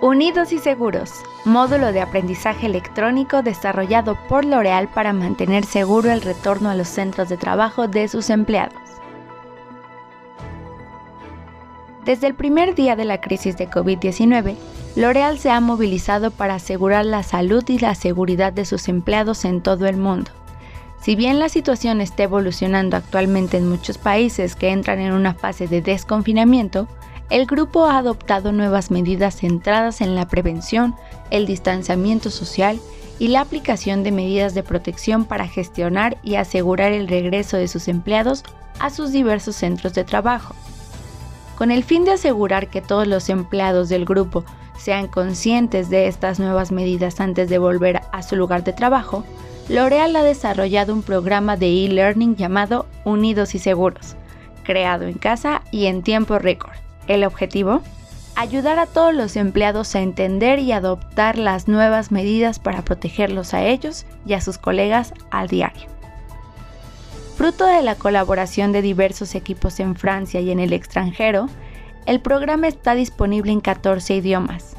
Unidos y Seguros, módulo de aprendizaje electrónico desarrollado por L'Oreal para mantener seguro el retorno a los centros de trabajo de sus empleados. Desde el primer día de la crisis de COVID-19, L'Oreal se ha movilizado para asegurar la salud y la seguridad de sus empleados en todo el mundo. Si bien la situación está evolucionando actualmente en muchos países que entran en una fase de desconfinamiento, el grupo ha adoptado nuevas medidas centradas en la prevención, el distanciamiento social y la aplicación de medidas de protección para gestionar y asegurar el regreso de sus empleados a sus diversos centros de trabajo. Con el fin de asegurar que todos los empleados del grupo sean conscientes de estas nuevas medidas antes de volver a su lugar de trabajo, L'Oreal ha desarrollado un programa de e-learning llamado Unidos y Seguros, creado en casa y en tiempo récord. El objetivo, ayudar a todos los empleados a entender y adoptar las nuevas medidas para protegerlos a ellos y a sus colegas al diario. Fruto de la colaboración de diversos equipos en Francia y en el extranjero, el programa está disponible en 14 idiomas.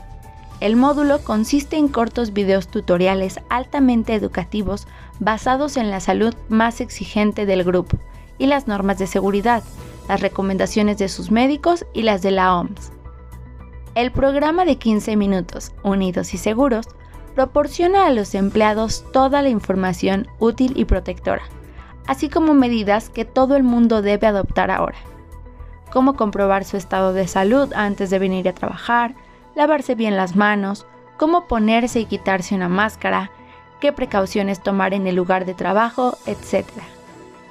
El módulo consiste en cortos videos tutoriales altamente educativos basados en la salud más exigente del grupo y las normas de seguridad, las recomendaciones de sus médicos y las de la OMS. El programa de 15 minutos, Unidos y Seguros, proporciona a los empleados toda la información útil y protectora, así como medidas que todo el mundo debe adoptar ahora. Cómo comprobar su estado de salud antes de venir a trabajar, lavarse bien las manos, cómo ponerse y quitarse una máscara, qué precauciones tomar en el lugar de trabajo, etc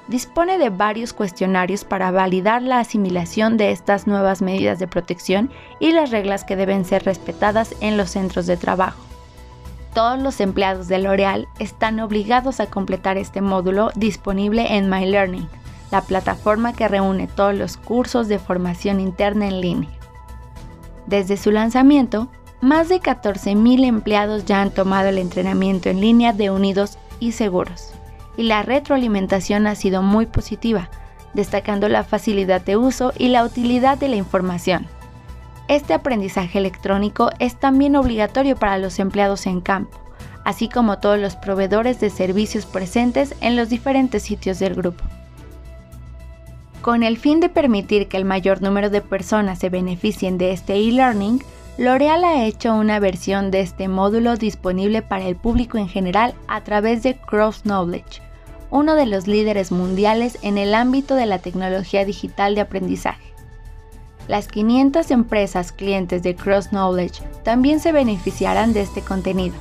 dispone de varios cuestionarios para validar la asimilación de estas nuevas medidas de protección y las reglas que deben ser respetadas en los centros de trabajo. Todos los empleados de L'Oreal están obligados a completar este módulo disponible en My Learning, la plataforma que reúne todos los cursos de formación interna en línea. Desde su lanzamiento, más de 14.000 empleados ya han tomado el entrenamiento en línea de Unidos y Seguros y la retroalimentación ha sido muy positiva, destacando la facilidad de uso y la utilidad de la información. Este aprendizaje electrónico es también obligatorio para los empleados en campo, así como todos los proveedores de servicios presentes en los diferentes sitios del grupo. Con el fin de permitir que el mayor número de personas se beneficien de este e-learning, L'Oreal ha hecho una versión de este módulo disponible para el público en general a través de Cross Knowledge, uno de los líderes mundiales en el ámbito de la tecnología digital de aprendizaje. Las 500 empresas clientes de Cross Knowledge también se beneficiarán de este contenido.